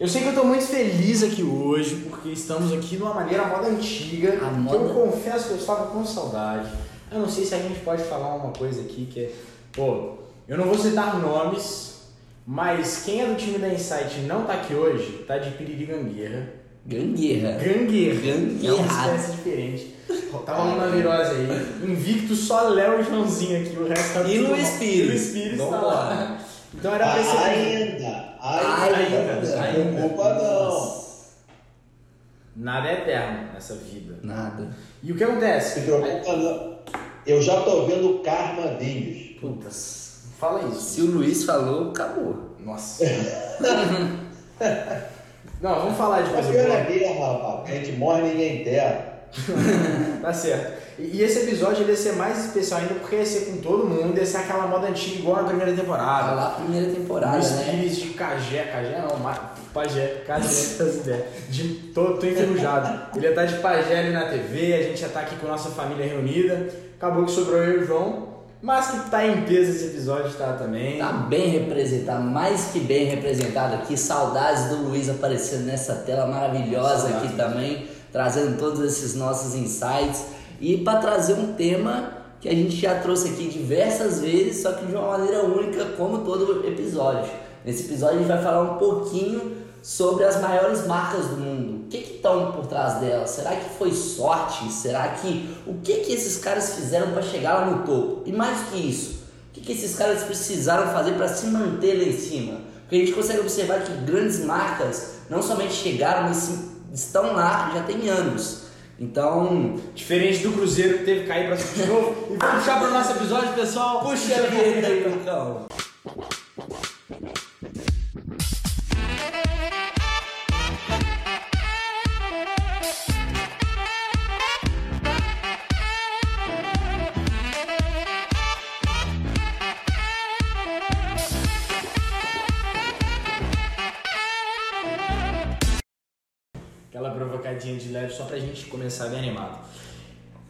Eu sei que eu tô muito feliz aqui hoje, porque estamos aqui numa maneira moda antiga. A moda- Eu confesso que eu estava com saudade. Eu não sei se a gente pode falar uma coisa aqui que é. Pô, eu não vou citar nomes, mas quem é do time da Insight e não tá aqui hoje, tá de piririgangueira. Gangueira. Gangueira. É uma Gangueira. espécie diferente. Tá rolando uma virose aí. Invicto só Léo e Joãozinho aqui, o resto tá E Luiz. Pires. Luiz Pires tá lá. Então era pra esse Ainda, ainda, Ainda, ainda. Não culpa não. Nada é eterno nessa vida. Nada. E o que Se acontece? preocupa não. Eu já tô vendo o Karma Vinhos. Putas. Fala isso. Se o Luiz falou, acabou. Nossa. Não, vamos falar de A coisa boa. é guerra, rapaz. A gente morre e ninguém enterra. Tá certo. E esse episódio ele ia ser mais especial ainda porque ia ser com todo mundo, ia ser aquela moda antiga igual na primeira Tá temporada. lá a primeira temporada, Luiz né? De Cagé, Cagé não, Ma- Pajé, Cagé, essas ideias. De, tô, tô enferrujado. Ele ia estar de Pajé ali na TV, a gente ia estar aqui com a nossa família reunida. Acabou que sobrou eu e o João, mas que tá em peso esse episódio, tá também. Tá bem representado, mais que bem representado aqui. Saudades do Luiz aparecendo nessa tela maravilhosa Saudades. aqui também, trazendo todos esses nossos insights e para trazer um tema que a gente já trouxe aqui diversas vezes, só que de uma maneira única, como todo episódio. Nesse episódio a gente vai falar um pouquinho sobre as maiores marcas do mundo. O que estão por trás delas? Será que foi sorte? Será que o que que esses caras fizeram para chegar lá no topo? E mais que isso, o que, que esses caras precisaram fazer para se manter lá em cima? Porque a gente consegue observar que grandes marcas não somente chegaram, mas estão lá já tem anos. Então, Diferente do Cruzeiro que teve que cair pra de novo. E vamos puxar pro nosso episódio, pessoal. puxa a vinheta aí, Lucão. Gente começar bem animado.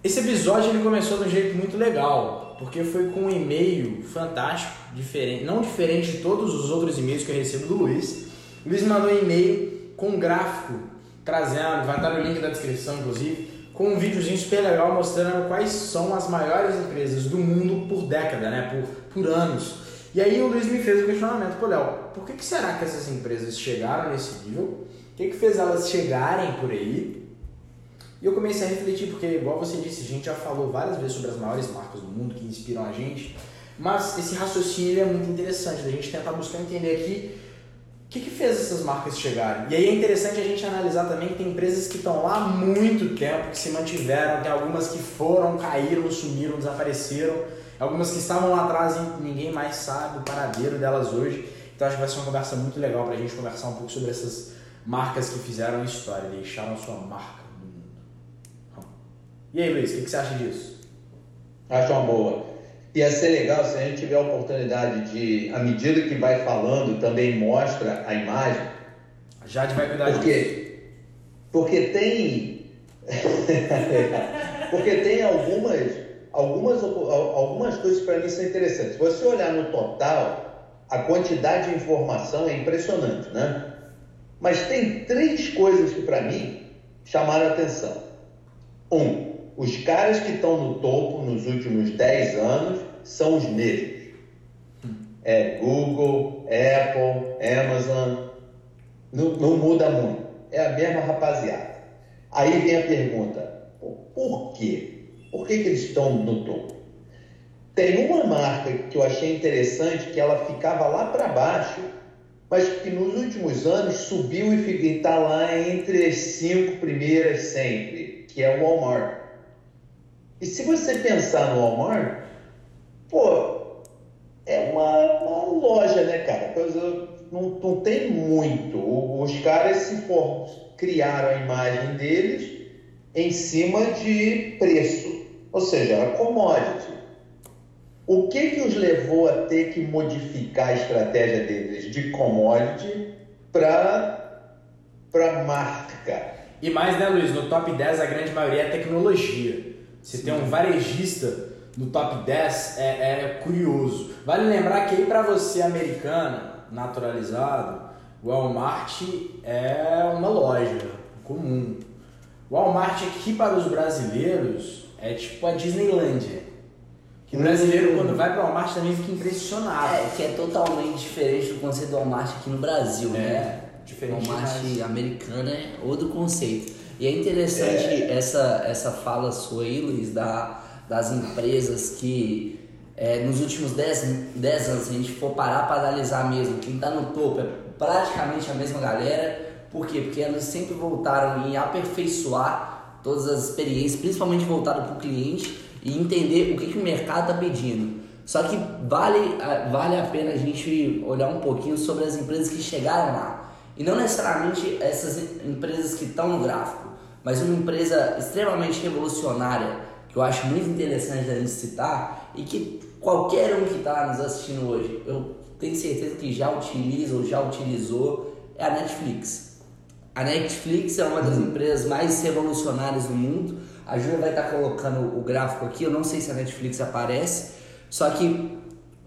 Esse episódio ele começou de um jeito muito legal, porque foi com um e-mail fantástico, diferente, não diferente de todos os outros e-mails que eu recebo do Luiz. O Luiz mandou um e-mail com um gráfico trazendo, vai estar no link da descrição inclusive, com um videozinho super legal mostrando quais são as maiores empresas do mundo por década, né, por, por anos. E aí o Luiz me fez o questionamento, pô Léo, por que, que será que essas empresas chegaram nesse nível? O que, que fez elas chegarem por aí? E eu comecei a refletir, porque, igual você disse, a gente já falou várias vezes sobre as maiores marcas do mundo que inspiram a gente, mas esse raciocínio é muito interessante, da gente tentar buscar entender aqui o que, que fez essas marcas chegarem. E aí é interessante a gente analisar também que tem empresas que estão lá há muito tempo, que se mantiveram, tem algumas que foram, caíram, sumiram, desapareceram, algumas que estavam lá atrás e ninguém mais sabe o paradeiro delas hoje. Então acho que vai ser uma conversa muito legal pra gente conversar um pouco sobre essas marcas que fizeram história, deixaram sua marca. E aí, Luiz, o que, que você acha disso? Acho uma boa. Ia ser legal se a gente tiver a oportunidade de, à medida que vai falando, também mostra a imagem. A Jade vai cuidar disso. Porque, porque tem. porque tem algumas, algumas, algumas coisas para mim são interessantes. Se você olhar no total, a quantidade de informação é impressionante, né? Mas tem três coisas que para mim chamaram a atenção. Um, os caras que estão no topo nos últimos 10 anos são os mesmos. É Google, Apple, Amazon, não, não muda muito. É a mesma rapaziada. Aí vem a pergunta: por quê? Por que, que eles estão no topo? Tem uma marca que eu achei interessante que ela ficava lá para baixo, mas que nos últimos anos subiu e está lá entre as cinco primeiras sempre, que é o Walmart. E se você pensar no Walmart, pô, é uma, uma loja, né, cara? Coisa, não, não tem muito. Os caras se for, criaram a imagem deles em cima de preço, ou seja, era commodity. O que que os levou a ter que modificar a estratégia deles de commodity para marca? E mais, né, Luiz? No top 10 a grande maioria é tecnologia. Se tem um varejista no top 10, é, é curioso. Vale lembrar que aí pra você americana, naturalizado, O Walmart é uma loja comum. O Walmart aqui para os brasileiros é tipo a Disneylandia. Que o brasileiro, quando vai para o Walmart, também fica impressionado. É, que é totalmente diferente do conceito do Walmart aqui no Brasil, É, né? diferente Walmart demais. americano é outro conceito. E é interessante essa, essa fala sua aí, Luiz, da, das empresas que é, nos últimos 10, 10 anos, se a gente for parar para analisar mesmo, quem está no topo é praticamente a mesma galera. Por quê? Porque elas sempre voltaram em aperfeiçoar todas as experiências, principalmente voltado para o cliente e entender o que, que o mercado está pedindo. Só que vale, vale a pena a gente olhar um pouquinho sobre as empresas que chegaram lá. E não necessariamente essas empresas que estão no gráfico, mas uma empresa extremamente revolucionária, que eu acho muito interessante a gente citar, e que qualquer um que está nos assistindo hoje, eu tenho certeza que já utiliza ou já utilizou, é a Netflix. A Netflix é uma das empresas mais revolucionárias do mundo. A Júlia vai estar colocando o gráfico aqui, eu não sei se a Netflix aparece, só que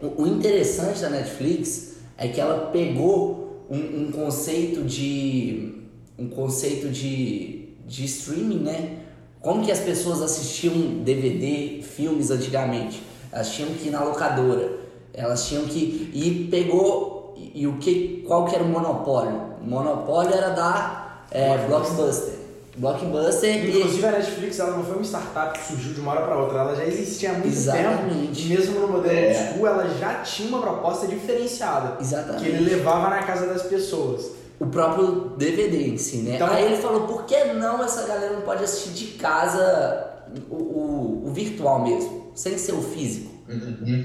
o, o interessante da Netflix é que ela pegou um, um conceito de um conceito de, de streaming, né? Como que as pessoas assistiam DVD, filmes antigamente? Elas tinham que ir na locadora, elas tinham que e pegou e, e o que qual que era o monopólio? O monopólio era da é, Blockbuster. Blockbuster e Inclusive a Netflix ela não foi uma startup que surgiu de uma hora para outra, ela já existia há muito Exatamente. tempo. E mesmo no modelo É. old school, ela já tinha uma proposta diferenciada. Exatamente. Que ele levava na casa das pessoas. O próprio DVD em si, né? Então- Aí ele falou, por que não essa galera não pode assistir de casa o, o, o virtual mesmo, sem ser o físico?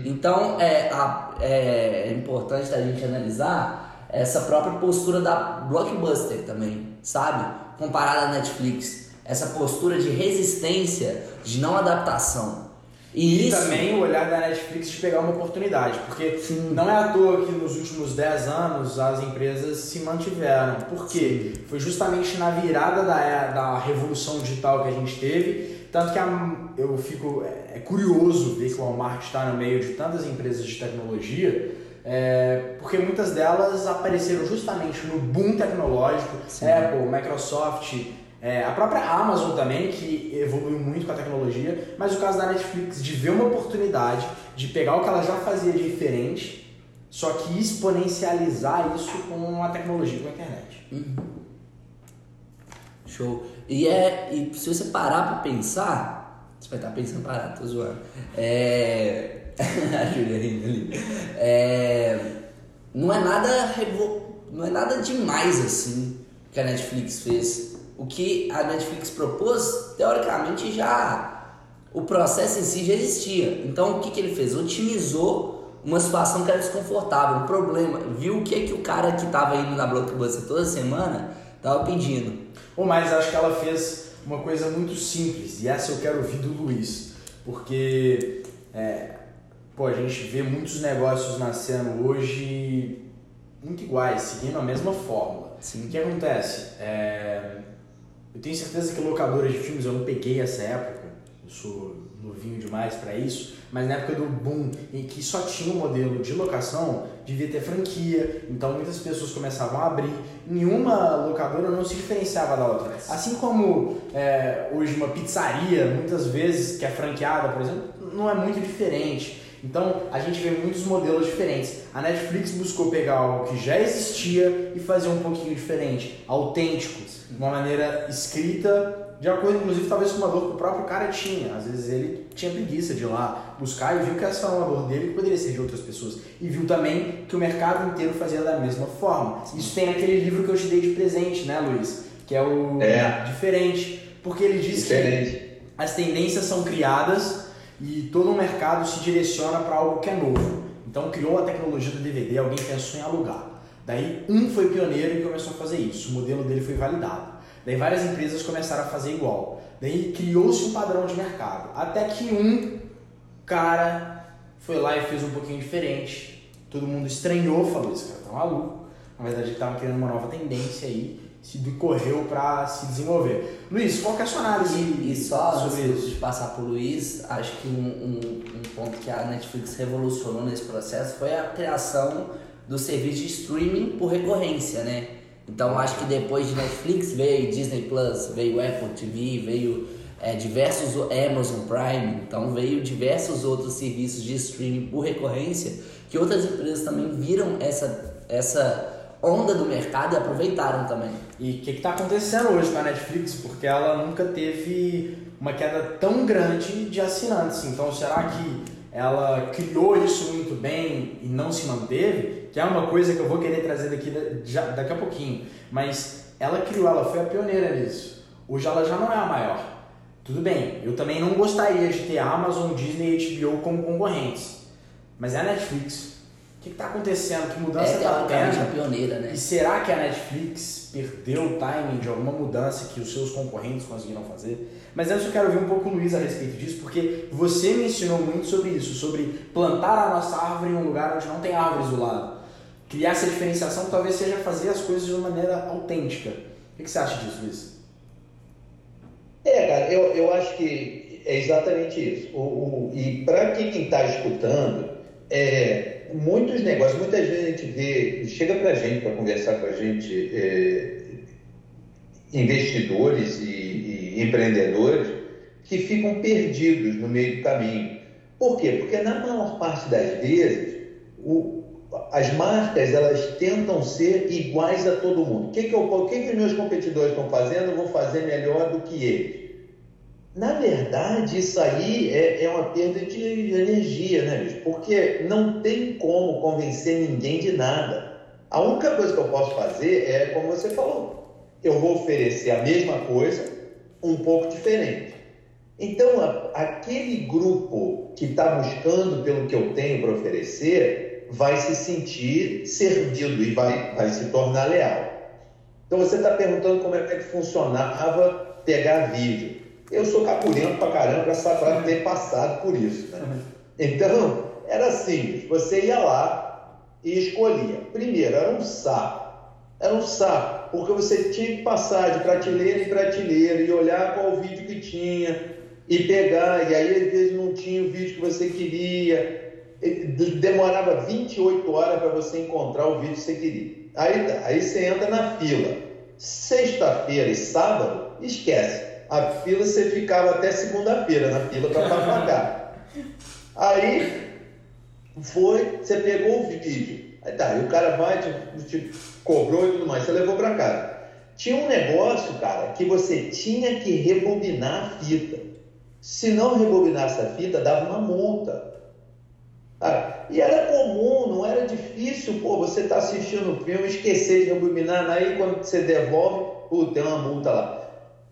Então é, a- é importante a gente analisar essa própria postura da Blockbuster também, sabe? Comparada à Netflix. Essa postura de resistência, de não adaptação. E, E isso. também o olhar da Netflix de pegar uma oportunidade, porque não é à toa que nos últimos 10 anos as empresas se mantiveram. Por quê? Foi justamente na virada da, da revolução digital que a gente teve, tanto que a- eu fico é, é curioso ver que o Walmart está no meio de tantas empresas de tecnologia, é, porque muitas delas apareceram justamente no boom tecnológico, Apple, Microsoft, é, a própria Amazon também, que evoluiu muito com a tecnologia, mas o caso da Netflix de ver uma oportunidade de pegar o que ela já fazia de diferente, só que exponencializar isso com a tecnologia, com a internet. Show. E, é, e se você parar pra pensar, você vai estar pensando parado, tô zoando. É. a Julia ali. É, não é nada revo... não é nada demais assim que a Netflix fez. O que a Netflix propôs, teoricamente já o processo em si já existia. Então o que, que ele fez? Otimizou uma situação que era desconfortável, um problema. Viu o que, que o cara que estava indo na Blockbuster toda semana estava pedindo. Ou mais, acho que ela fez uma coisa muito simples, e essa eu quero ouvir do Luiz, porque é, pô, a gente vê muitos negócios nascendo hoje muito iguais, seguindo a mesma fórmula. Sim. O que acontece? É, eu tenho certeza que locadora de filmes eu não peguei essa época, eu sou novinho demais para isso, mas na época do boom em que só tinha um modelo de locação, devia ter franquia, então muitas pessoas começavam a abrir. Nenhuma locadora não se diferenciava da outra. Assim como é, hoje uma pizzaria, muitas vezes que é franqueada, por exemplo, não é muito diferente. Então a gente vê muitos modelos diferentes. A Netflix buscou pegar algo que já existia e fazer um pouquinho diferente, autêntico, de uma maneira escrita, de acordo inclusive talvez com uma dor que o próprio cara tinha. Às vezes ele tinha preguiça de ir lá buscar e viu que essa era uma dor dele que poderia ser de outras pessoas. E viu também que o mercado inteiro fazia da mesma forma. Isso tem aquele livro que eu te dei de presente, né, Luiz? Que é o É. Diferente. Porque ele diz que Diferente. as tendências são criadas e todo um mercado se direciona para algo que é novo. Então criou a tecnologia do DVD, alguém pensou em alugar. Daí um foi pioneiro e começou a fazer isso. O modelo dele foi validado. Daí várias empresas começaram a fazer igual. Daí criou-se um padrão de mercado. Até que um cara foi lá e fez um pouquinho diferente. Todo mundo estranhou, falou: esse cara tá maluco. Na verdade, ele estava criando uma nova tendência aí, se decorreu para se desenvolver. Luiz, qual que é a sua análise E, e só sobre antes de passar pro Luiz, acho que um, um, um ponto que a Netflix revolucionou nesse processo foi a criação do serviço de streaming por recorrência, né? Então acho que depois de Netflix veio Disney Plus, veio Apple TV, veio é, diversos Amazon Prime, então veio diversos outros serviços de streaming por recorrência que outras empresas também viram essa, essa onda do mercado e aproveitaram também. E o que está acontecendo hoje com a Netflix? Porque ela nunca teve uma queda tão grande de assinantes. Então, será que ela criou isso muito bem e não se manteve? Que é uma coisa que eu vou querer trazer daqui, já, daqui a pouquinho. Mas ela criou, ela foi a pioneira nisso. Hoje ela já não é a maior. Tudo bem, eu também não gostaria de ter Amazon, Disney e HBO como concorrentes. Mas é a Netflix que está acontecendo? Que mudança está é, tendo? pioneira, né? E será que a Netflix perdeu o timing de alguma mudança que os seus concorrentes conseguiram fazer? Mas antes eu quero ouvir um pouco o Luiz a respeito disso, porque você me ensinou muito sobre isso, sobre plantar a nossa árvore em um lugar onde não tem árvores do lado. Criar essa diferenciação talvez seja fazer as coisas de uma maneira autêntica. O que você acha disso, Luiz? É, cara, eu, eu acho que é exatamente isso. O, o e para quem está escutando, é, muitos negócios, muitas vezes a gente vê, chega para a gente para conversar com a gente, é, investidores e, e, empreendedores que ficam perdidos no meio do caminho. Por quê? Porque na maior parte das vezes o, as marcas elas tentam ser iguais a todo mundo. O que, que, eu, o que, que meus competidores estão fazendo? Eu vou fazer melhor do que eles. Na verdade, isso aí é, é uma perda de energia, né, bicho? Porque não tem como convencer ninguém de nada. A única coisa que eu posso fazer é, como você falou, eu vou oferecer a mesma coisa, um pouco diferente. Então, a, aquele grupo que está buscando pelo que eu tenho para oferecer vai se sentir servido e vai, vai se tornar leal. Então, você está perguntando como é que funcionava pegar vídeo. Eu sou capurento pra caramba para ter passado por isso. Né? Uhum. Então, era simples. Você ia lá e escolhia. Primeiro, era um saco. Era um saco, porque você tinha que passar de prateleira em prateleira e olhar qual vídeo que tinha e pegar, e aí às vezes não tinha o vídeo que você queria. Demorava 28 horas para você encontrar o vídeo que você queria. Aí, aí você entra na fila. Sexta-feira e sábado, esquece a fila você ficava até segunda-feira na fila para pagar. Aí foi, você pegou o vídeo. Aí tá, e o cara vai, te, te cobrou e tudo mais, você levou para casa. Tinha um negócio, cara, que você tinha que rebobinar a fita. Se não rebobinasse a fita, dava uma multa. Ah, e era comum, não era difícil, pô, você tá assistindo o filme, esquecer de rebobinar, aí quando você devolve, pô, tem uma multa lá.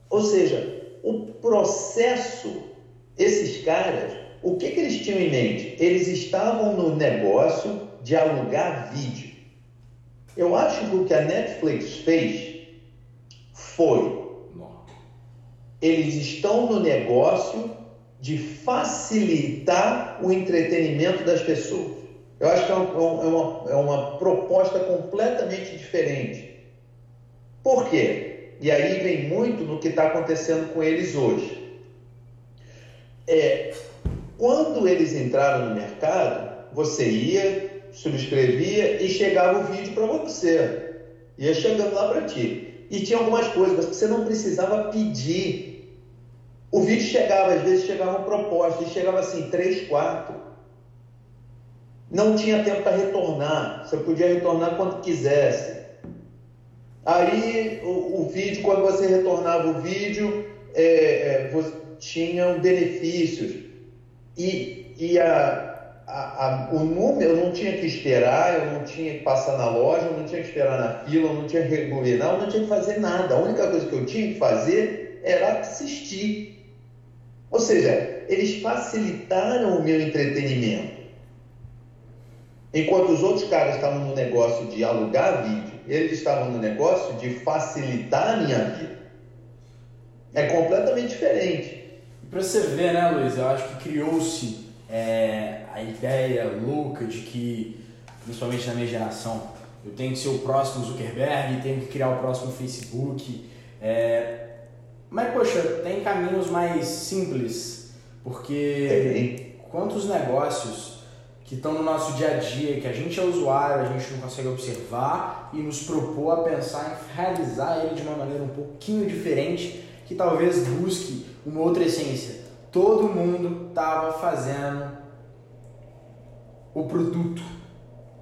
Ou seja, o processo, esses caras, o que, que eles tinham em mente? Eles estavam no negócio de alugar vídeo. Eu acho que o que a Netflix fez foi. Eles estão no negócio de facilitar o entretenimento das pessoas. Eu acho que é uma, é uma, é uma proposta completamente diferente. Por quê? E aí vem muito no que está acontecendo com eles hoje. É, quando eles entraram no mercado, você ia, subscrevia e chegava o vídeo para você. Ia chegando lá para ti. E tinha algumas coisas que você não precisava pedir. O vídeo chegava, às vezes chegava proposta, e chegava assim, 3, 4. Não tinha tempo para retornar. Você podia retornar quando quisesse. Aí o, o vídeo, quando você retornava o vídeo, é, é, você tinha benefícios. E, e a, a, a, o número eu não tinha que esperar, eu não tinha que passar na loja, eu não tinha que esperar na fila, eu não tinha que rebobinar, eu não tinha que fazer nada. A única coisa que eu tinha que fazer era assistir. Ou seja, eles facilitaram o meu entretenimento. Enquanto os outros caras estavam no negócio de alugar vídeo, eles estavam no negócio de facilitar a minha vida. É completamente diferente. Para você ver, né, Luiz, eu acho que criou-se é, a ideia louca de que, principalmente na minha geração, eu tenho que ser o próximo Zuckerberg, tenho que criar o próximo Facebook. É... Mas, poxa, tem caminhos mais simples, porque quantos negócios que estão no nosso dia a dia, que a gente é usuário, a gente não consegue observar e nos propor a pensar em realizar ele de uma maneira um pouquinho diferente, que talvez busque uma outra essência. Todo mundo estava fazendo o produto,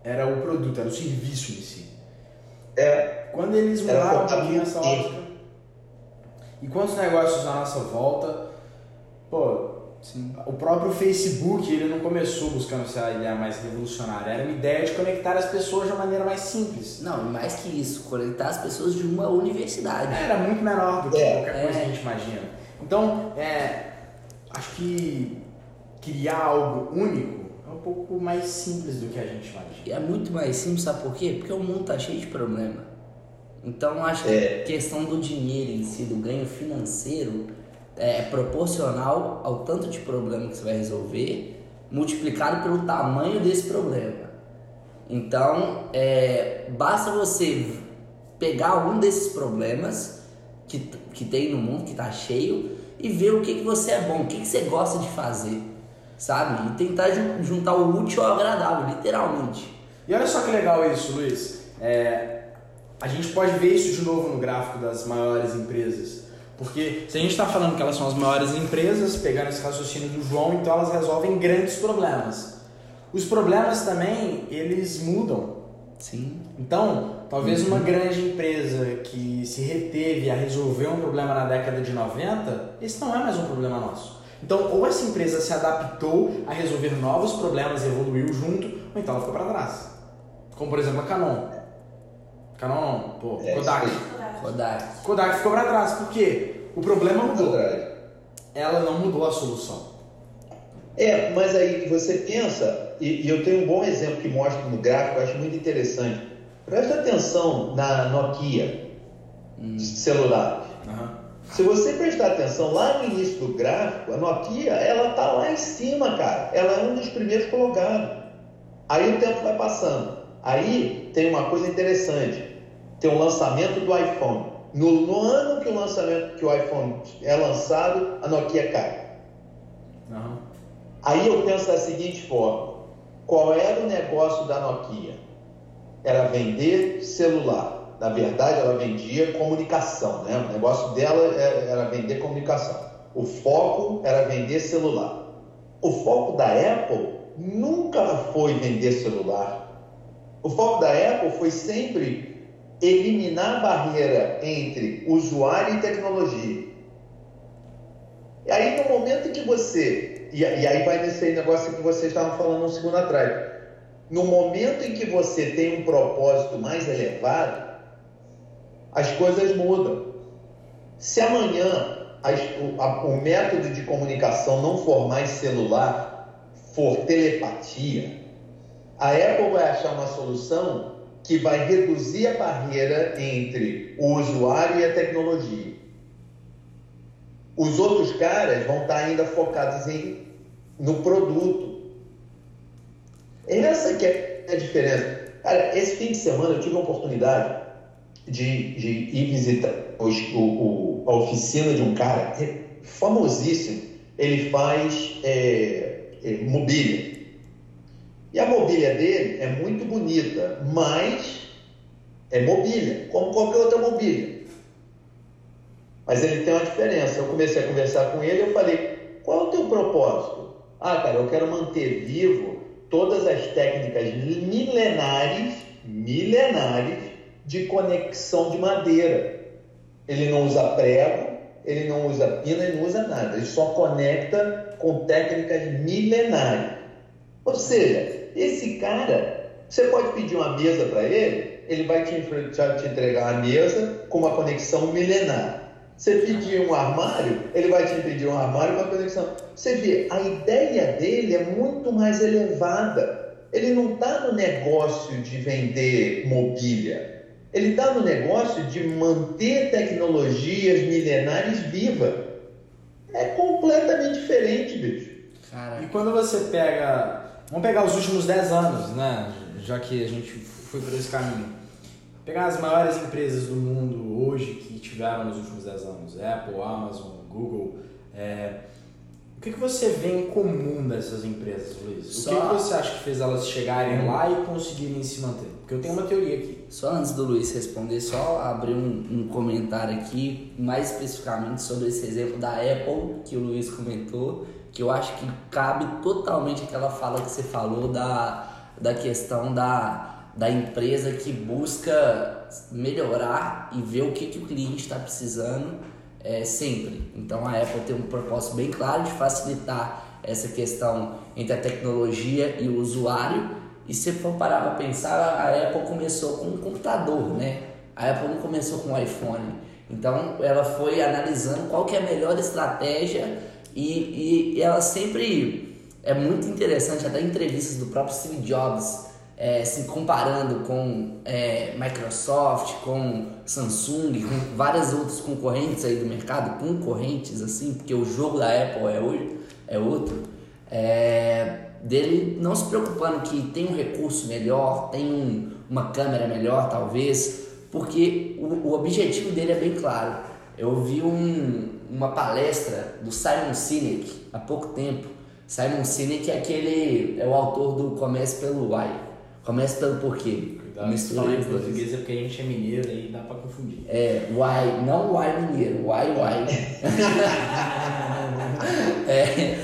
era o produto, era o serviço em si. É, Quando eles mudaram um pouquinho essa ótica, e quantos negócios à nossa volta, pô, Sim. o próprio Facebook, ele não começou buscando ser a ideia mais revolucionária, era uma ideia de conectar as pessoas de uma maneira mais simples. Não, e mais que isso, conectar as pessoas de uma universidade. Era muito menor do que É, qualquer coisa é. que a gente imagina. Então, é, acho que criar algo único é um pouco mais simples do que a gente imagina. E é muito mais simples, sabe por quê? Porque o mundo tá cheio de problema. Então acho que É. a questão do dinheiro em si, do ganho financeiro, é proporcional ao tanto de problema que você vai resolver, multiplicado pelo tamanho desse problema. Então, é, basta você pegar um desses problemas que, que tem no mundo, que tá cheio, e ver o que, que você é bom, o que, que você gosta de fazer, sabe? E tentar jun- juntar o útil ao agradável, literalmente. E olha só que legal isso, Luiz. É, a gente pode ver isso de novo no gráfico das maiores empresas. Porque se a gente está falando que elas são as maiores empresas, pegando esse raciocínio do João, então elas resolvem grandes problemas. Os problemas também, eles mudam. Sim. Então, talvez uma grande empresa que se reteve a resolver um problema na década de 90, esse não é mais um problema nosso. Então, ou essa empresa se adaptou a resolver novos problemas e evoluiu junto, ou então ela ficou para trás. Como, por exemplo, a Canon. Canon não, pô, É, Kodak. Kodak. Kodak ficou para trás, por quê? O problema mudou, Atrás. ela não mudou a solução. É, mas aí você pensa, e, e eu tenho um bom exemplo que mostro no gráfico, eu acho muito interessante. Presta atenção na Nokia celular. Aham. Se você prestar atenção lá no início do gráfico, a Nokia, ela tá lá em cima, cara. Ela é um dos primeiros colocados. Aí o tempo vai passando. Aí tem uma coisa interessante. Tem o lançamento do iPhone. No, no ano que o lançamento que o iPhone é lançado, a Nokia cai. Aham. Aí eu penso da seguinte forma: qual era o negócio da Nokia? Era vender celular. Na verdade, ela vendia comunicação, né? O negócio dela é- era vender comunicação. O foco era vender celular. O foco da Apple nunca foi vender celular. O foco da Apple foi sempre eliminar a barreira entre usuário e tecnologia. E aí, no momento que você. E, e aí vai nesse negócio que vocês estavam falando um segundo atrás. No momento em que você tem um propósito mais elevado, as coisas mudam. Se amanhã as- o, a- o método de comunicação não for mais celular, for telepatia, a Apple vai achar uma solução que vai reduzir a barreira entre o usuário e a tecnologia. Os outros caras vão estar ainda focados em, no produto. Essa que é a diferença. Cara, esse fim de semana eu tive a oportunidade de, de ir visitar o- o- a oficina de um cara é famosíssimo. Ele faz é, é, mobília. E a mobília dele é muito bonita, mas é mobília, como qualquer outra mobília. Mas ele tem uma diferença. Eu comecei a conversar com ele, eu falei: qual é o teu propósito? Ah, cara, eu quero manter vivo todas as técnicas milenares, milenares de conexão de madeira. Ele não usa prego, ele não usa pina, ele não usa nada. Ele só conecta com técnicas milenares. Ou seja, esse cara, você pode pedir uma mesa para ele, ele vai te, te entregar uma mesa com uma conexão milenar. Você pedir um armário, ele vai te pedir um armário com uma conexão. Você vê, a ideia dele é muito mais elevada. Ele não está no negócio de vender mobília. Ele está no negócio de manter tecnologias milenares vivas. É completamente diferente, bicho. Cara, E quando você pega. Vamos pegar os últimos 10 anos, né? Já que a gente foi por esse caminho. Pegar as maiores empresas do mundo hoje que tiveram nos últimos 10 anos: Apple, Amazon, Google. é, O que, que você vê em comum dessas empresas, Luiz? Só... O que, que, você acha que fez elas chegarem lá e conseguirem se manter? Porque eu tenho uma teoria aqui. Só antes do Luiz responder, só abrir um, um comentário aqui, mais especificamente sobre esse exemplo da Apple que o Luiz comentou, que eu acho que cabe totalmente aquela fala que você falou da, da questão da, da empresa que busca melhorar e ver o que, que o cliente está precisando é, sempre. Então a Apple tem um propósito bem claro de facilitar essa questão entre a tecnologia e o usuário. E se for parar para pensar, a Apple começou com um computador, né? A Apple não começou com um iPhone. Então ela foi analisando qual que é a melhor estratégia e, e ela sempre é muito interessante até entrevistas do próprio Steve Jobs é, se comparando com é, Microsoft, com Samsung, com várias outras concorrentes aí do mercado, concorrentes assim, porque o jogo da Apple é, é outro, é, dele não se preocupando que tem um recurso melhor, tem um, uma câmera melhor talvez, porque o, o, objetivo dele é bem claro. Eu vi um, uma palestra do Simon Sinek há pouco tempo. Simon Sinek é aquele é o autor do Comece pelo Why Começa pelo porquê. Cuidado, Mistura falar em português é porque a gente é mineiro aí dá pra confundir. É, why, não why mineiro, why, why. é,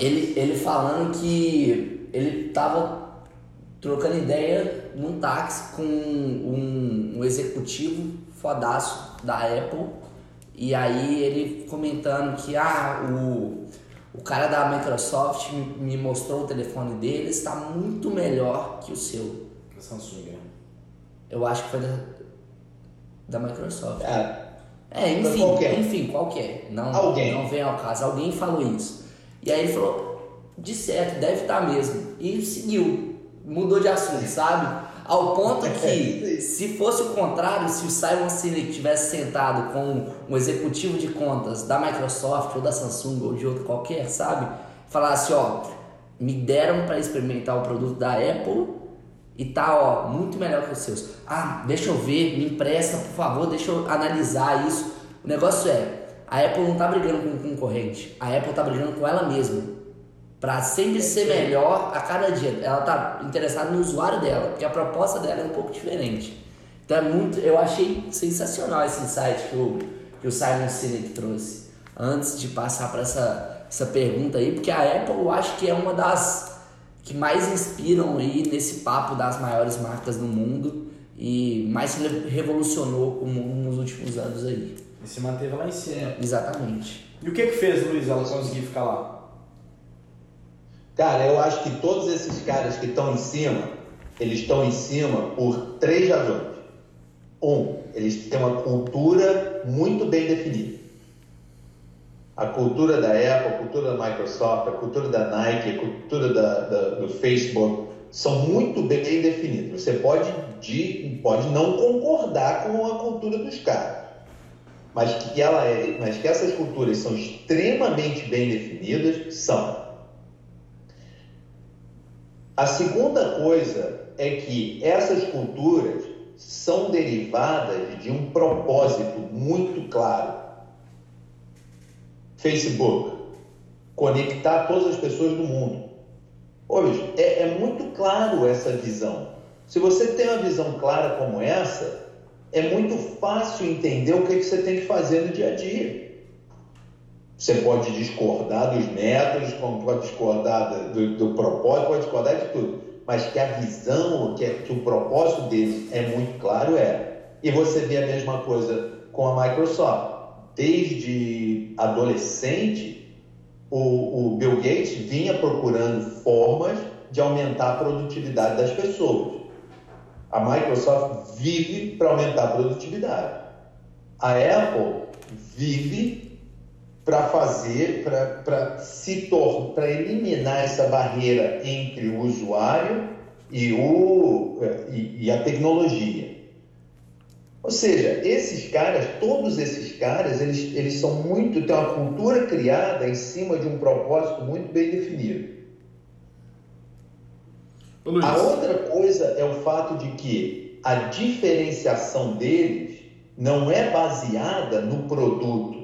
ele, ele falando que ele tava trocando ideia num táxi com um, um executivo fodaço da Apple e aí ele comentando que ah, o o cara da Microsoft me mostrou o telefone dele, está muito melhor que o seu. Da Samsung, né? Eu acho que foi da, da Microsoft. É, é enfim, qualquer. enfim, qualquer. Não, Alguém. não vem ao caso. Alguém falou isso. E aí ele falou, de certo, deve estar mesmo. E seguiu, mudou de assunto, sabe? Ao ponto que, se fosse o contrário, se o Simon Sinek tivesse sentado com um executivo de contas da Microsoft ou da Samsung ou de outro qualquer, sabe? Falasse, ó, me deram para experimentar o produto da Apple e tá, ó, muito melhor que os seus. Ah, deixa eu ver, me empresta, por favor, deixa eu analisar isso. O negócio é, a Apple não tá brigando com o concorrente, a Apple tá brigando com ela mesma para sempre ser melhor a cada dia. Ela tá interessada no usuário dela, porque a proposta dela é um pouco diferente. Então é muito, eu achei sensacional esse insight que o, que o Simon Sinek trouxe antes de passar para essa, essa pergunta aí, porque a Apple eu acho que é uma das que mais inspiram aí nesse papo das maiores marcas do mundo e mais revolucionou o mundo nos últimos anos aí. E se manteve lá em cima. Exatamente. E o que que fez, Luiz, ela conseguir ficar lá? Cara, eu acho que todos esses caras que estão em cima, eles estão em cima por três razões. Um, eles têm uma cultura muito bem definida. A cultura da Apple, a cultura da Microsoft, a cultura da Nike, a cultura da, da, do Facebook são muito bem definidas. Você pode, de, pode não concordar com a cultura dos caras, mas que, ela é, mas que essas culturas são extremamente bem definidas, são. A segunda coisa é que essas culturas são derivadas de um propósito muito claro. Facebook, conectar todas as pessoas do mundo. Hoje, é, é muito claro essa visão. Se você tem uma visão clara como essa, é muito fácil entender o que, que você tem que fazer no dia a dia. Você pode discordar dos métodos, como pode discordar do, do propósito, pode discordar de tudo. Mas que a visão, que, é, que o propósito deles é muito claro, é. E você vê a mesma coisa com a Microsoft. Desde adolescente, o, o Bill Gates vinha procurando formas de aumentar a produtividade das pessoas. A Microsoft vive para aumentar a produtividade. A Apple vive para fazer, para se tornar, para eliminar essa barreira entre o usuário e, o, e, e a tecnologia. Ou seja, esses caras, todos esses caras, eles, eles são muito, tem uma cultura criada em cima de um propósito muito bem definido. A outra coisa é o fato de que a diferenciação deles não é baseada no produto,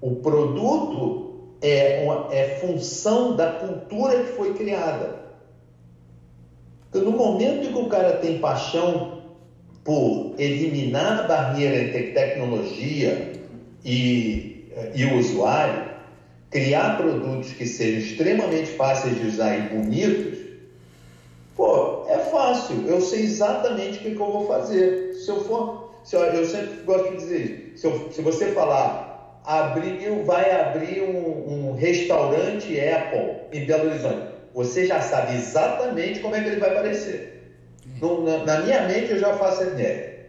O produto é, é função da cultura que foi criada. Então, no momento que o cara tem paixão por eliminar a barreira entre tecnologia e, e o usuário, criar produtos que sejam extremamente fáceis de usar e bonitos, pô, é fácil. Eu sei exatamente o que, que eu vou fazer. Se eu for, se eu, eu sempre gosto de dizer, se, eu, se você falar, abriu, vai abrir um, um restaurante Apple em Belo Horizonte, você já sabe exatamente como é que ele vai aparecer. No, na, na, minha mente eu já faço a ideia.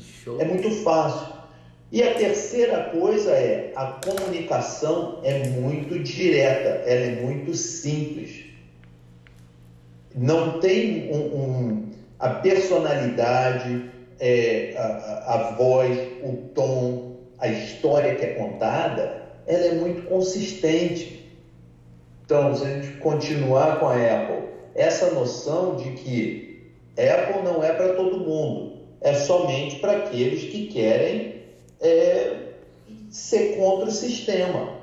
Show. É muito fácil. E a terceira coisa é a comunicação é muito direta, ela é muito simples. Não tem um, um a personalidade, é, a, a, voz, o tom, a história que é contada, ela é muito consistente. Então, se a gente continuar com a Apple, essa noção de que Apple não é para todo mundo, é somente para aqueles que querem é, ser contra o sistema.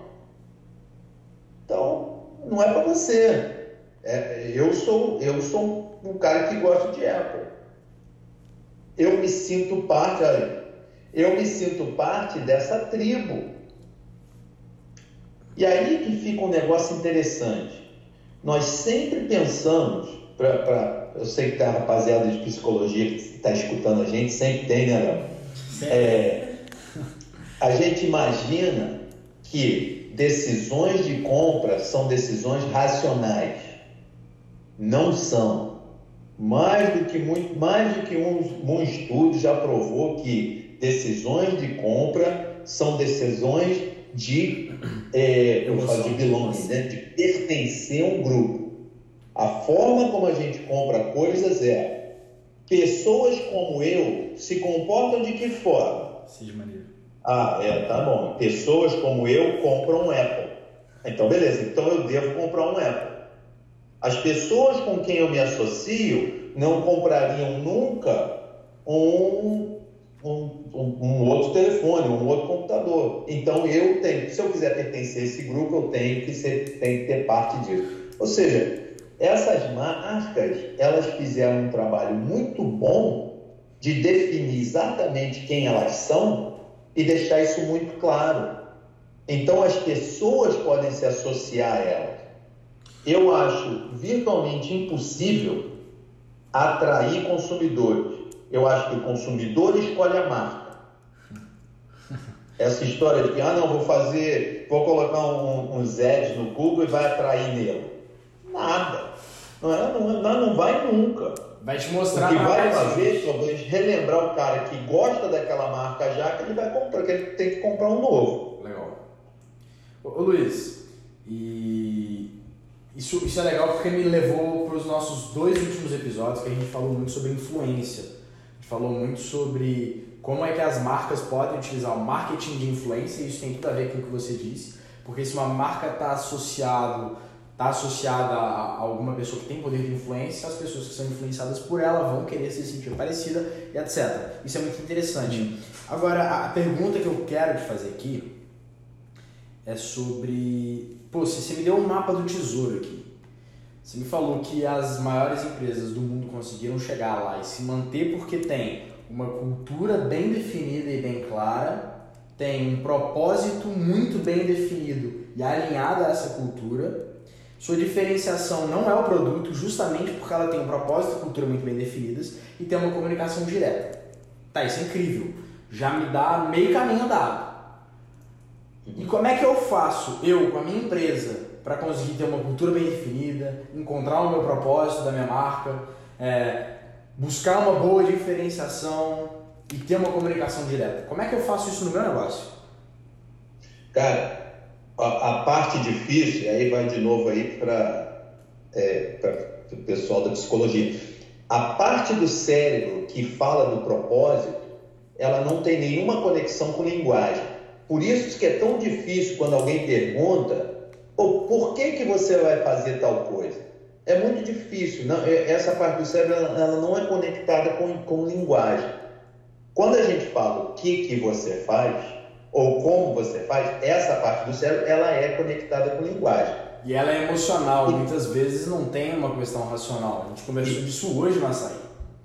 Então, não é para você. É, eu, sou, eu sou um cara que gosta de Apple. Eu me sinto parte, eu me sinto parte dessa tribo. E aí que fica um negócio interessante. Nós sempre pensamos, pra, pra eu sei que tem a rapaziada de psicologia que está escutando a gente, sempre tem, né, Léo? É, a gente imagina que decisões de compra são decisões racionais. Não são. Mais do que, muito, mais do que um, um estudo já provou que decisões de compra são decisões de, é, eu falo de belonging, né? de pertencer a um grupo. A forma como a gente compra coisas é pessoas como eu se comportam de que forma? Seja maneiro ah, é, tá bom. Pessoas como eu compram um Apple. Então, beleza. Então eu devo comprar um Apple. As pessoas com quem eu me associo não comprariam nunca um, um, outro telefone, um outro computador. Então eu tenho, se eu quiser pertencer a esse grupo, eu tenho que ser, tenho que ter parte disso. Ou seja, essas marcas, elas fizeram um trabalho muito bom de definir exatamente quem elas são e deixar isso muito claro. Então as pessoas podem se associar a elas. Eu acho virtualmente impossível atrair consumidores. Eu acho que o consumidor escolhe a marca. Essa história de que, ah, não, vou fazer, vou colocar um, uns ads no Google e vai atrair nele. Nada. Não, é, não, não, não vai nunca. Vai te mostrar. O que vai fazer, talvez, relembrar o cara que gosta daquela marca já, que ele vai comprar, que ele tem que comprar um novo. Legal. Ô, ô Luiz, e isso, isso é legal porque me levou para os nossos dois últimos episódios que a gente falou muito sobre influência. Falou muito sobre como é que as marcas podem utilizar o marketing de influência, e isso tem tudo a ver com o que você disse, porque se uma marca está associado está associada a alguma pessoa que tem poder de influência, as pessoas que são influenciadas por ela vão querer se sentir parecida e etc. Isso é muito interessante. Agora, a pergunta que eu quero te fazer aqui é sobre. Pô, você me deu um mapa do tesouro aqui. Você me falou que as maiores empresas do mundo conseguiram chegar lá e se manter porque tem uma cultura bem definida e bem clara, tem um propósito muito bem definido e alinhado a essa cultura sua diferenciação não é o produto, justamente porque ela tem um propósito e cultura muito bem definidas e tem uma comunicação direta. Tá, isso é incrível. Já me dá meio caminho andado. E como é que eu faço, eu, com a minha empresa, para conseguir ter uma cultura bem definida, encontrar o meu propósito da minha marca, é, buscar uma boa diferenciação e ter uma comunicação direta? Como é que eu faço isso no meu negócio? Cara, a, a parte difícil, aí vai de novo aí para é, o pessoal da psicologia. A parte do cérebro que fala do propósito, ela não tem nenhuma conexão com linguagem. Por isso que é tão difícil quando alguém pergunta, oh, por que, que você vai fazer tal coisa? É muito difícil. Não, é, essa parte do cérebro ela, ela não é conectada com, com linguagem. Quando a gente fala o que, que você faz, ou como você faz, essa parte do cérebro, ela é conectada com linguagem. E ela é emocional, e muitas vezes não tem uma questão racional. A gente conversou disso hoje no açaí.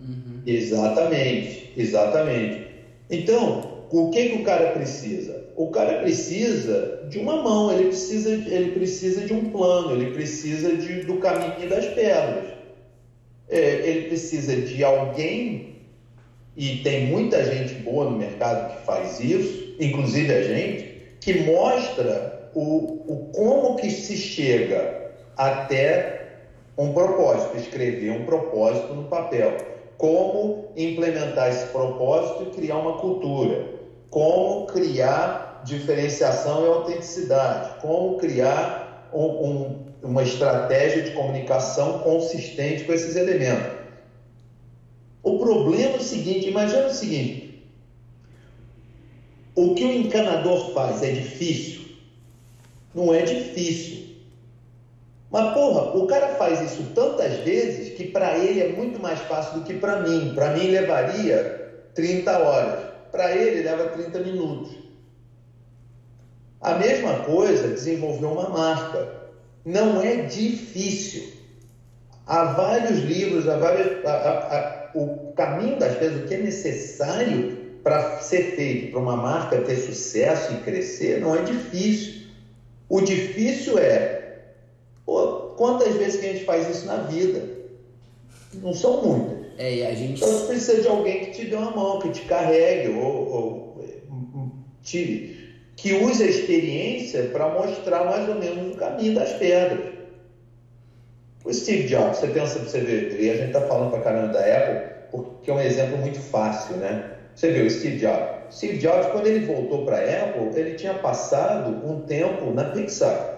Uhum. Exatamente, exatamente. Então, o que, que o cara precisa? O cara precisa de uma mão, ele precisa, ele precisa de um plano, ele precisa de, do caminho das pedras. É, ele precisa de alguém, e tem muita gente boa no mercado que faz isso, inclusive a gente, que mostra o, o como que se chega até um propósito, escrever um propósito no papel, como implementar esse propósito e criar uma cultura, como criar diferenciação e autenticidade, como criar um, um, uma estratégia de comunicação consistente com esses elementos. O problema é o seguinte: imagina o seguinte, o que o encanador faz é difícil? Não é difícil. Mas, porra, o cara faz isso tantas vezes que para ele é muito mais fácil do que para mim. Para mim levaria 30 horas. Para ele leva 30 minutos. A mesma coisa desenvolver uma marca. Não é difícil. Há vários livros, há várias, há, há, há, o caminho das coisas, o que é necessário para ser feito para uma marca ter sucesso e crescer, não é difícil. O difícil é, pô, quantas vezes que a gente faz isso na vida? Não são muitas. É, e a gente... Então você precisa de alguém que te dê uma mão, que te carregue, ou, ou te, que use a experiência para mostrar mais ou menos o caminho das pedras. O Steve Jobs, você pensa, você vê, e a gente está falando para caramba da Apple, porque é um exemplo muito fácil, né? Você vê o Steve Jobs. Steve Jobs, quando ele voltou para a Apple, ele tinha passado um tempo na Pixar.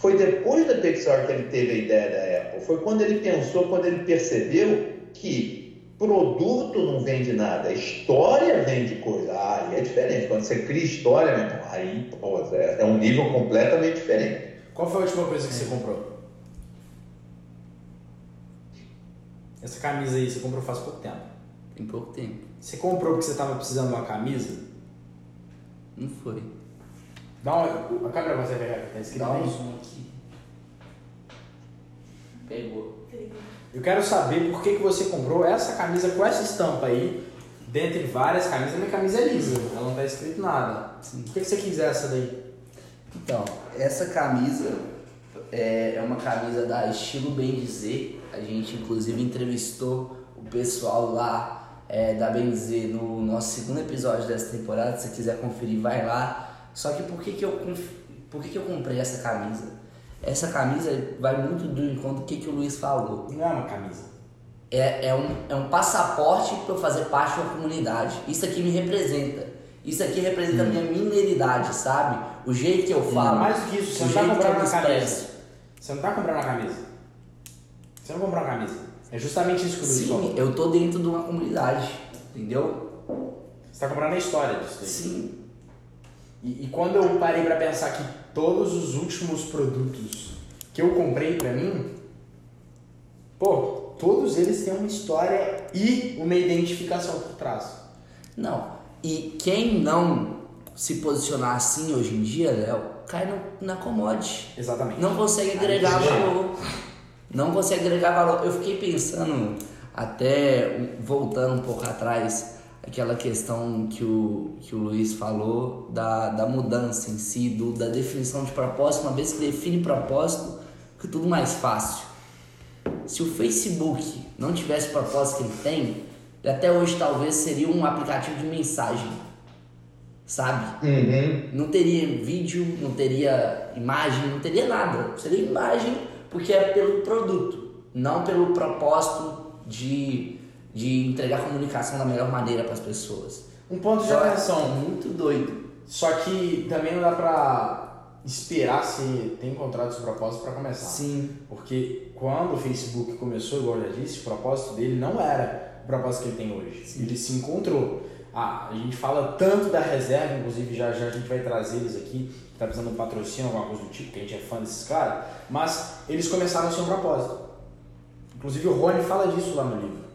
Foi depois da Pixar que ele teve a ideia da Apple. Foi quando ele pensou, quando ele percebeu que produto não vende nada, história vende coisa. Ah, aí é diferente. Quando você cria história, meu irmão, aí pô, é um nível completamente diferente. Qual foi a última coisa que você comprou? Essa camisa aí você comprou faz pouco tempo. Tem pouco tempo. Você comprou porque você estava precisando de uma camisa? Não foi. Dá uma. A câmera consegue pegar que tá escrito Dá um zoom aqui. Pegou. Eu quero saber por que, que você comprou essa camisa com essa estampa aí, dentre várias camisas. A minha camisa é lisa, ela não tá escrito nada. Sim. Por que, que você quis essa daí? Então, essa camisa é, é uma camisa da Estilo Bem Dizer. A gente inclusive entrevistou o pessoal lá é, da Bem Dizer no nosso segundo episódio dessa temporada. Se você quiser conferir, vai lá. Só que por que, que, eu, por que, que eu comprei essa camisa? Essa camisa vai muito do encontro do que, que o Luiz falou. Não é uma camisa. É, é, um, é um passaporte para eu fazer parte de uma comunidade. Isso aqui me representa. Isso aqui representa a minha mineiridade, sabe? O jeito que eu falo. Mais do que isso, você não tá que comprando uma camisa. Você não tá comprando uma camisa. Você não comprou uma camisa. É justamente isso que o Luiz Sim, falou. eu tô dentro de uma comunidade, entendeu? Você tá comprando a história disso daí. Sim. E, e quando eu parei pra pensar que todos os últimos produtos que eu comprei pra mim, pô, todos eles têm uma história e uma identificação por trás. Não. E quem não se posicionar assim hoje em dia, Léo, cai no, na commodity. Exatamente. Não consegue agregar valor. Não consegue agregar valor. Eu fiquei pensando, até voltando um pouco atrás, aquela questão que o, que o Luiz falou da, da mudança em si, do, da definição de propósito. Uma vez que define propósito, fica tudo mais fácil. Se o Facebook não tivesse o propósito que ele tem, ele até hoje talvez seria um aplicativo de mensagem. Sabe? Uhum. Não teria vídeo, não teria imagem, não teria nada. Seria imagem porque é pelo produto, não pelo propósito de, de entregar comunicação da melhor maneira para as pessoas. Um ponto de Só é atenção. muito doido. Só que também não dá pra esperar se ter encontrado esse propósito pra começar. Sim. Porque quando o Facebook começou, igual eu já disse, o propósito dele não era o propósito que ele tem hoje. Sim. Ele se encontrou. Ah, a gente fala tanto da reserva, inclusive já, já a gente vai trazer eles aqui, que tá precisando de um patrocínio, alguma coisa do tipo, que a gente é fã desses caras, mas eles começaram sem um propósito. Inclusive o Rony fala disso lá no livro.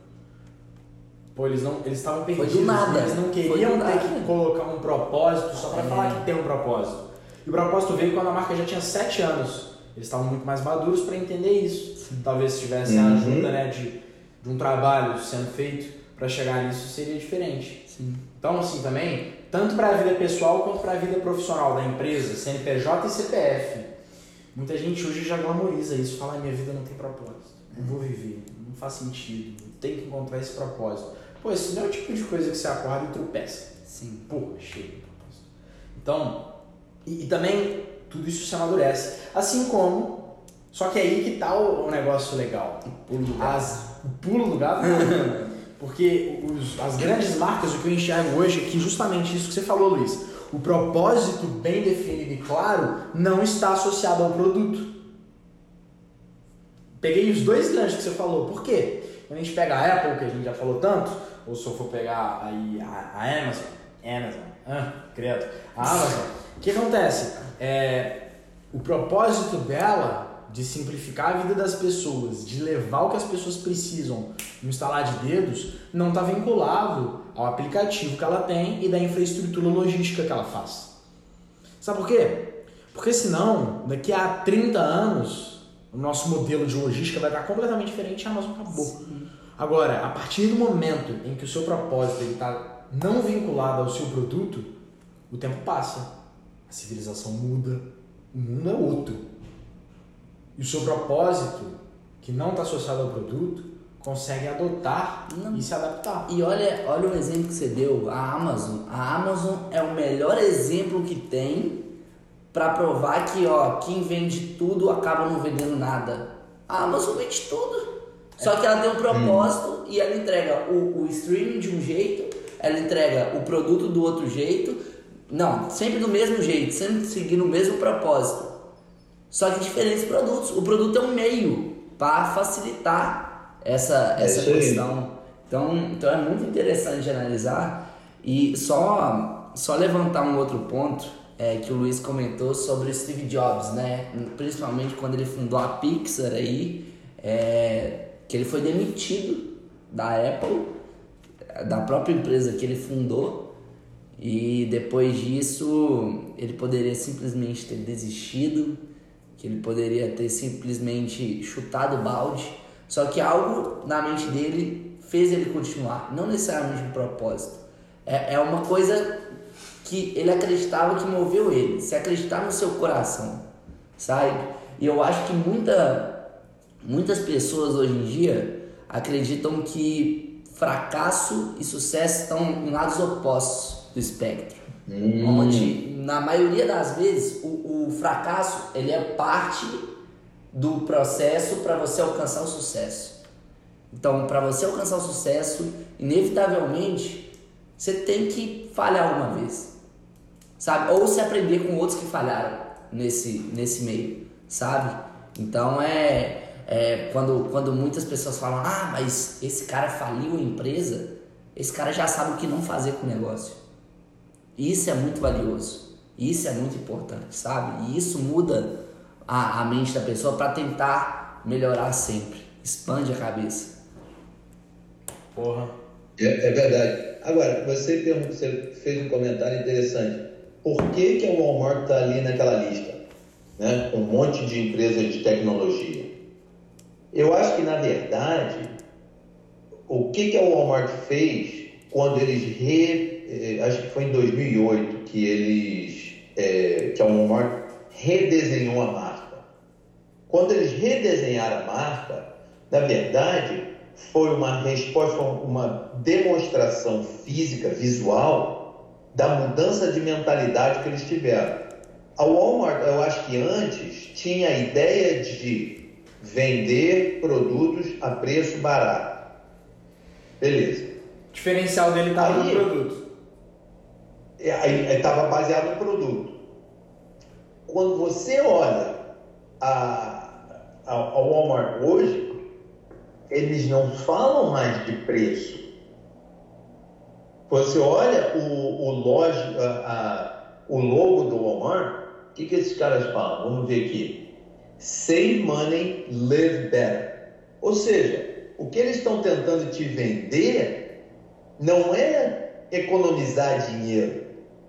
Pô, eles não, eles estavam Foi perdidos. do nada. Eles não Foi queriam ter que colocar um propósito só pra É. falar que tem um propósito. E o propósito veio quando a marca já tinha sete anos. Eles estavam muito mais maduros pra entender isso. Talvez se tivesse a Uhum. ajuda né, de, de um trabalho sendo feito pra chegar nisso seria diferente. Sim. Então, assim, também, tanto para a vida pessoal quanto para a vida profissional da empresa, CNPJ e CPF. Muita gente hoje já glamoriza isso, fala, "Ah, minha vida não tem propósito, não vou viver, não faz sentido, tem que encontrar esse propósito. Pô, esse não é o tipo de coisa que você acorda e tropeça. Sim. Porra, chega de propósito. Então, e, e também tudo isso se amadurece. Assim como, só que aí que tá o, o negócio legal. Pulo do gato. As, o pulo do gato, não. porque os- as grandes marcas, o que eu enxergo hoje é que justamente isso que você falou, Luiz. O propósito bem definido e claro não está associado ao produto. Peguei os dois ganchos que você falou. Por quê? Quando a gente pega a Apple, que a gente já falou tanto, ou se eu for pegar aí a, a Amazon, Amazon, ah, credo, a Amazon, o que acontece? É, o propósito dela de simplificar a vida das pessoas, de levar o que as pessoas precisam no instalar de dedos, não está vinculado ao aplicativo que ela tem e da infraestrutura logística que ela faz. Sabe por quê? Porque senão, daqui a 30 anos, o nosso modelo de logística vai estar completamente diferente e a Amazon acabou. Agora, a partir do momento em que o seu propósito está não vinculado ao seu produto, o tempo passa, a civilização muda, o mundo é outro. E o seu propósito, que não está associado ao produto, consegue adotar Não. e se adaptar. E olha, olha o exemplo que você deu, a Amazon. A Amazon é o melhor exemplo que tem para provar que, ó, quem vende tudo acaba não vendendo nada. A Amazon vende tudo. Só que ela tem um propósito e ela entrega o, o streaming de um jeito, ela entrega o produto do outro jeito. Não, sempre do mesmo jeito, sempre seguindo o mesmo propósito. Só que diferentes produtos. O produto é um meio para facilitar essa, É essa questão. Então, então é muito interessante de analisar. E só, só levantar um outro ponto é, que o Luiz comentou sobre o Steve Jobs, né? Principalmente quando ele fundou a Pixar aí, é, que ele foi demitido da Apple, da própria empresa que ele fundou. E depois disso, ele poderia simplesmente ter desistido, que ele poderia ter simplesmente chutado o balde. Só que algo na mente dele fez ele continuar, não necessariamente um propósito. É, é uma coisa que ele acreditava que moveu ele, se acreditar no seu coração, sabe? E eu acho que muita, muitas pessoas hoje em dia acreditam que fracasso e sucesso estão em lados opostos do espectro. Hum. Onde, na maioria das vezes, o, o fracasso ele é parte do processo para você alcançar o sucesso. Então, para você alcançar o sucesso, inevitavelmente, você tem que falhar alguma vez, sabe? Ou se aprender com outros que falharam nesse, nesse meio, sabe? Então, é, é quando, quando muitas pessoas falam, ah, mas esse cara faliu a empresa, esse cara já sabe o que não fazer com o negócio. Isso é muito valioso. Isso é muito importante, sabe? E isso muda a, a mente da pessoa para tentar melhorar sempre. Expande a cabeça. Porra. É, é verdade. Agora, você, pergun- você fez um comentário interessante. Por que, que a Walmart está ali naquela lista? Né? Um monte de empresas de tecnologia. Eu acho que, na verdade, o que, que a Walmart fez quando eles re, eh, acho que foi em 2008 que eles eh, que a Walmart redesenhou a marca. Quando eles redesenharam a marca, na verdade foi uma resposta, uma demonstração física, visual da mudança de mentalidade que eles tiveram. A Walmart, eu acho que antes tinha a ideia de vender produtos a preço barato. Beleza. O diferencial dele tava no Aí- produto. É, estava baseado no produto. Quando você olha a, a, a Walmart hoje, eles não falam mais de preço. Você olha o, o, loja, a, a- o logo do Walmart, o que, que esses caras falam? Vamos ver aqui. Save money, live better. Ou seja, o que eles estão tentando te vender não é economizar dinheiro,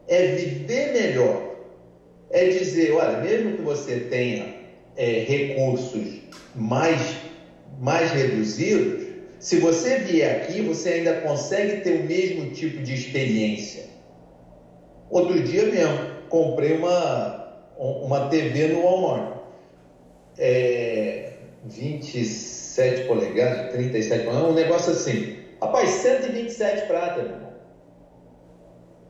é viver melhor. É dizer, olha, mesmo que você tenha é, recursos mais, mais reduzidos, se você vier aqui, você ainda consegue ter o mesmo tipo de experiência. Outro dia mesmo, comprei uma, uma TV no Walmart. É, 27 polegadas, 37 polegadas, um negócio assim. Rapaz, 127 prata, meu irmão.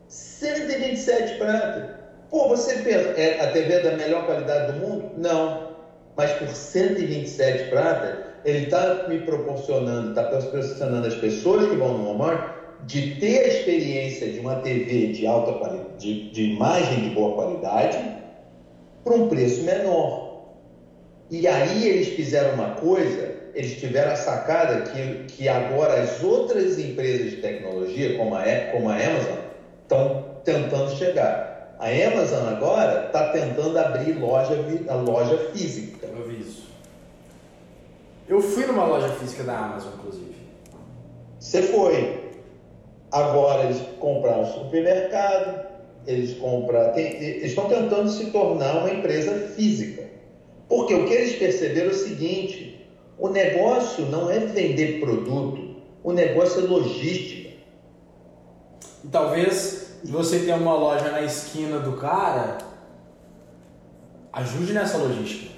127 prata. Pô, você pensa, é a TV da melhor qualidade do mundo? Não. Mas por 127 prata, ele está me proporcionando, está proporcionando as pessoas que vão no Walmart de ter a experiência de uma TV de alta qualidade, de, de imagem de boa qualidade, por um preço menor. E aí eles fizeram uma coisa, eles tiveram a sacada que, que agora as outras empresas de tecnologia, como a, como a Amazon, estão tentando chegar. A Amazon agora está tentando abrir loja, a loja física. Eu vi isso. Eu fui numa loja física da Amazon, inclusive. Você foi. Agora eles compraram supermercado, eles compram. Tem, eles estão tentando se tornar uma empresa física. Porque o que eles perceberam é o seguinte: o negócio não é vender produto, o negócio é logística. E talvez você tenha uma loja na esquina do cara, ajude nessa logística.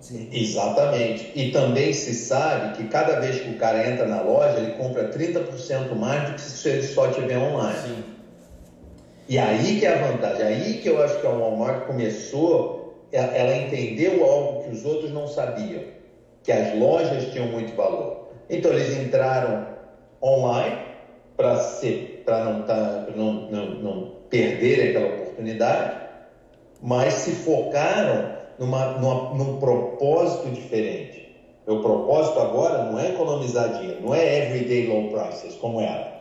Sim. Exatamente. E também se sabe que cada vez que o cara entra na loja, ele compra 30% mais do que se ele só tiver online. Sim. E aí que é a vantagem, aí que eu acho que a Walmart começou, ela entendeu algo que os outros não sabiam, que as lojas tinham muito valor. Então eles entraram online para ser, para não, tá, não, não, não perder aquela oportunidade, mas se focaram numa, numa, num propósito diferente. Meu propósito agora não é economizar dinheiro, não é everyday low prices, como era.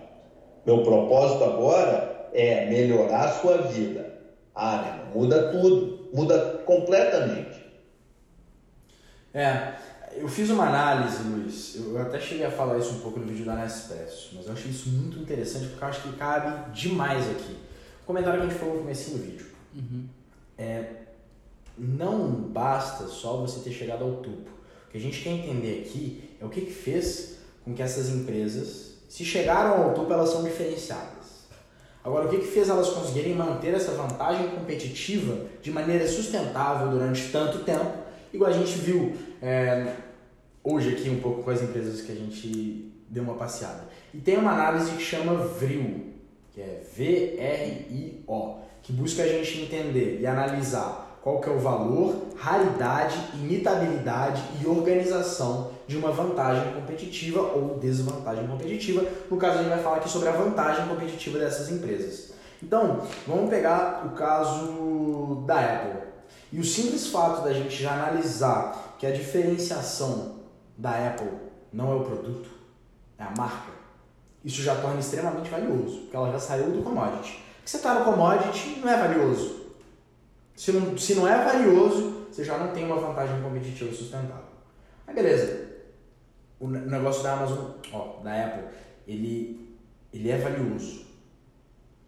Meu propósito agora é melhorar a sua vida. Ah, né? muda tudo, muda completamente. É, eu fiz uma análise, Luiz, eu até cheguei a falar isso um pouco no vídeo da Nespresso, mas eu achei isso muito interessante porque eu acho que cabe demais aqui. O comentário que a gente falou no começo do vídeo. Uhum. É, não basta só você ter chegado ao topo. O que a gente quer entender aqui é o que, que fez com que essas empresas, se chegaram ao topo, elas são diferenciadas. Agora, o que, que fez elas conseguirem manter essa vantagem competitiva de maneira sustentável durante tanto tempo, igual a gente viu é, hoje aqui um pouco com as empresas que a gente deu uma passeada. E tem uma análise que chama VRIO, que é V-R-I-O, que busca a gente entender e analisar qual que é o valor, raridade, imitabilidade e organização de uma vantagem competitiva ou desvantagem competitiva. No caso, a gente vai falar aqui sobre a vantagem competitiva dessas empresas. Então, vamos pegar o caso da Apple. E o simples fato da gente já analisar que a diferenciação da Apple não é o produto, é a marca, isso já torna extremamente valioso, porque ela já saiu do commodity. Se você está no commodity, não é valioso. Se não, se não é valioso, você já não tem uma vantagem competitiva sustentável. Mas beleza. O negócio da Amazon, ó, da Apple, ele, ele é valioso.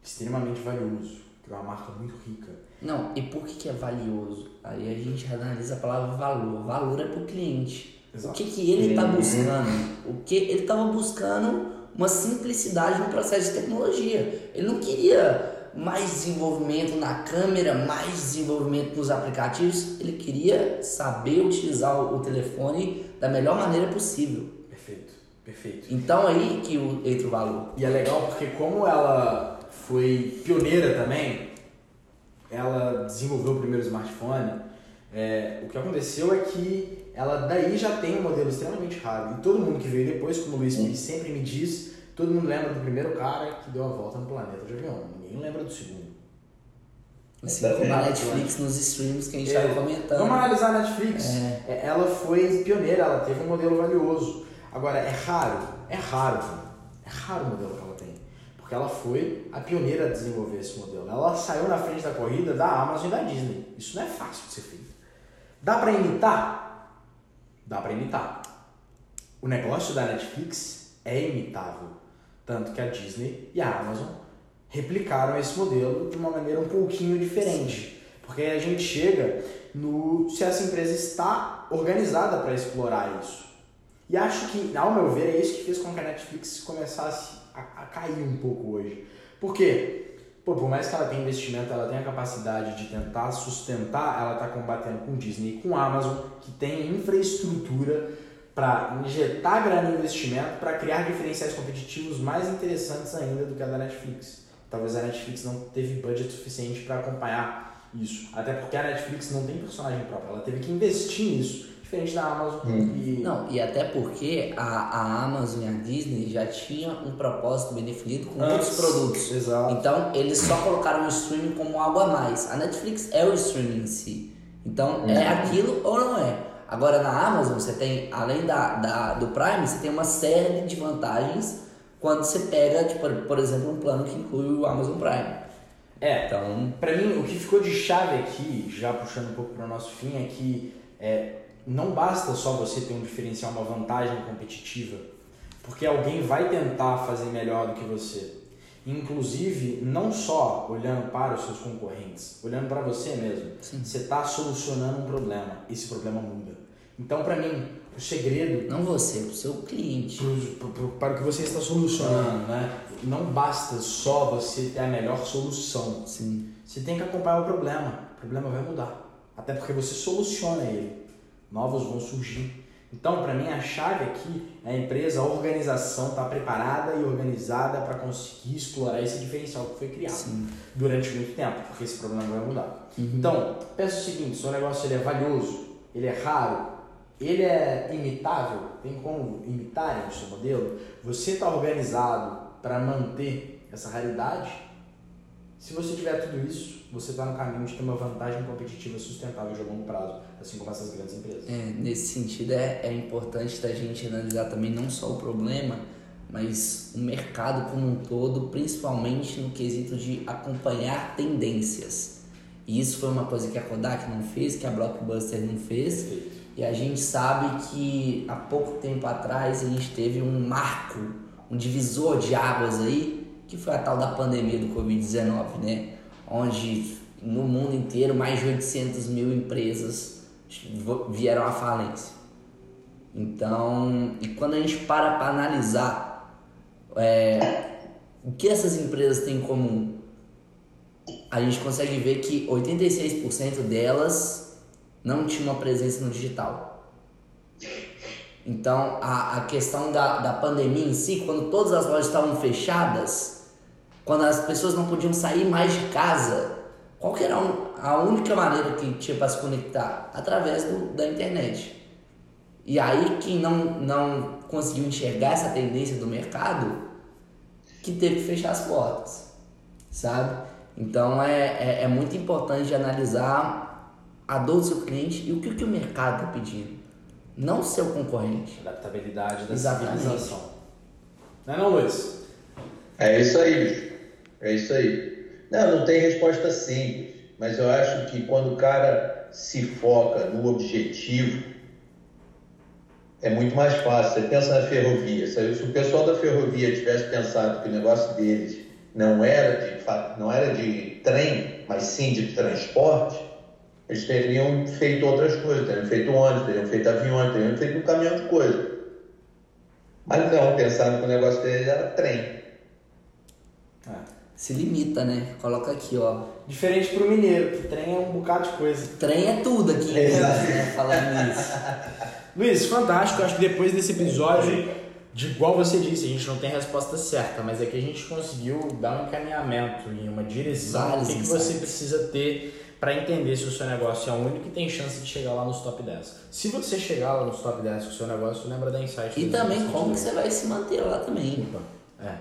Extremamente valioso. Que é uma marca muito rica. Não, e por que, que é valioso? Aí a gente analisa a palavra valor. Valor é para o cliente. Exato. O que, que ele está buscando? O que ele estava buscando uma simplicidade no processo de tecnologia. Ele não queria mais desenvolvimento na câmera, mais desenvolvimento nos aplicativos. Ele queria saber utilizar o telefone da melhor maneira possível. Perfeito, perfeito. Então aí que entra o valor. E é legal porque como ela foi pioneira também, ela desenvolveu o primeiro smartphone. É, o que aconteceu é que ela daí já tem um modelo extremamente raro. E todo mundo que veio depois, como o Luiz sempre me diz, todo mundo lembra do primeiro cara que deu a volta no planeta de avião Ninguém lembra do segundo. Assim como a Netflix nos streams que a gente estava é, comentando. Vamos analisar a Netflix. É. é. Ela foi pioneira, ela teve um modelo valioso. Agora, é raro, é raro, é raro o modelo que ela tem. Porque ela foi a pioneira a desenvolver esse modelo. Ela saiu na frente da corrida da Amazon e da Disney. Isso não é fácil de ser feito. Dá para imitar? Dá para imitar. O negócio da Netflix é imitável. Tanto que a Disney e a Amazon replicaram esse modelo de uma maneira um pouquinho diferente. Porque a gente chega no se essa empresa está organizada para explorar isso. E acho que, ao meu ver, é isso que fez com que a Netflix começasse a, a cair um pouco hoje. Por quê? Pô, por mais que ela tenha investimento, ela tenha a capacidade de tentar sustentar, ela está combatendo com Disney e com Amazon, que tem infraestrutura para injetar grana investimento para criar diferenciais competitivos mais interessantes ainda do que a da Netflix. Talvez a Netflix não teve budget suficiente para acompanhar isso. Até porque a Netflix não tem personagem próprio, ela teve que investir nisso diferente da Amazon. Hum. E... Não, e até porque a, a Amazon e a Disney já tinham um propósito bem definido com Antes, outros produtos. Exato. Então, eles só colocaram o streaming como algo a mais. A Netflix é o streaming em si. Então, é aquilo ou não é. Agora, na Amazon, você tem, além da, da, do Prime, você tem uma série de vantagens quando você pega, tipo, por exemplo, um plano que inclui o Amazon Prime. É, Então, Pra mim, o que ficou de chave aqui, já puxando um pouco para o nosso fim, é que é, não basta só você ter um diferencial, uma vantagem competitiva, porque alguém vai tentar fazer melhor do que você. Inclusive, não só olhando para os seus concorrentes, olhando para você mesmo. Você está solucionando um problema, esse problema muda. Então, para mim, o segredo não você, o seu cliente. pro- pro- para o que você está solucionando, né? Não basta só você ter a melhor solução. Sim. Você tem que acompanhar o problema. O problema vai mudar. Até porque você soluciona ele. Novos vão surgir. Então, para mim, a chave aqui é a empresa, a organização estar preparada e organizada para conseguir explorar esse diferencial que foi criado Sim. durante muito tempo, porque esse problema vai mudar. Uhum. Então, pensa o seguinte, seu negócio ele é valioso, ele é raro, ele é imitável, tem como imitarem o seu modelo, você está organizado para manter essa raridade, se você tiver tudo isso, você está no caminho de ter uma vantagem competitiva sustentável de longo prazo, assim como essas grandes empresas. É, nesse sentido é, é importante da gente analisar também não só o problema, mas o mercado como um todo, principalmente no quesito de acompanhar tendências. E isso foi uma coisa que a Kodak não fez, que a Blockbuster não fez. Perfeito. E a gente sabe que há pouco tempo atrás a gente teve um marco, um divisor de águas aí, que foi a tal da pandemia do Covid-19, né? Onde no mundo inteiro mais de 800 mil empresas vieram à falência. Então, e quando a gente para para analisar é, o que essas empresas têm em comum, a gente consegue ver que 86% delas não tinham uma presença no digital. Então, a, a questão da, da pandemia em si, quando todas as lojas estavam fechadas, quando as pessoas não podiam sair mais de casa, qual era a única maneira que tinha para se conectar? Através do, da internet. E aí, quem não, não conseguiu enxergar essa tendência do mercado, que teve que fechar as portas, sabe? Então, é, é, é muito importante analisar a dor do seu cliente e o que, que o mercado está pedindo. Não o seu concorrente. Adaptabilidade da civilização. Não é não, Luiz? É isso aí, bicho. É isso aí. Não, não tem resposta simples, mas eu acho que quando o cara se foca no objetivo, é muito mais fácil. Você pensa na ferrovia. Se o pessoal da ferrovia tivesse pensado que o negócio deles não era de, não era de trem, mas sim de transporte, eles teriam feito outras coisas, teriam feito ônibus, teriam feito aviões, teriam feito um caminhão de coisa. Mas não, pensaram que o negócio deles era trem. É. Se limita, né? Coloca aqui, ó. Diferente pro mineiro, que trem é um bocado de coisa. Trem é tudo aqui, Exato. né? Falando nisso. Luiz, fantástico. Eu acho que depois desse episódio, de igual você disse, a gente não tem a resposta certa, mas é que a gente conseguiu dar um encaminhamento e uma direção do que, que você precisa ter para entender se o seu negócio é o único que tem chance de chegar lá nos top 10. Se você chegar lá nos top 10 com o seu negócio, lembra da Insight. E também como que você vai se manter lá também. Opa, É.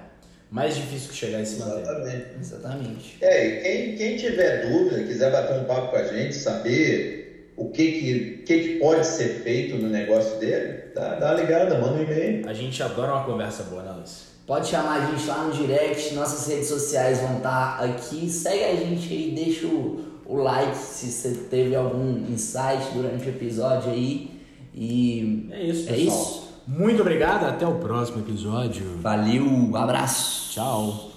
Mais difícil que chegar e se manter. Exatamente. Exatamente. É, e quem, quem tiver dúvida, quiser bater um papo com a gente, saber o que, que, que, que pode ser feito no negócio dele, dá, dá uma ligada, manda um e-mail. A gente adora uma conversa boa, né, Luiz? Pode chamar a gente lá no direct, nossas redes sociais vão estar aqui. Segue a gente aí, deixa o, o like se você teve algum insight durante o episódio aí. E É isso, é pessoal. isso. Muito obrigado, até o próximo episódio. Valeu, um abraço. Tchau.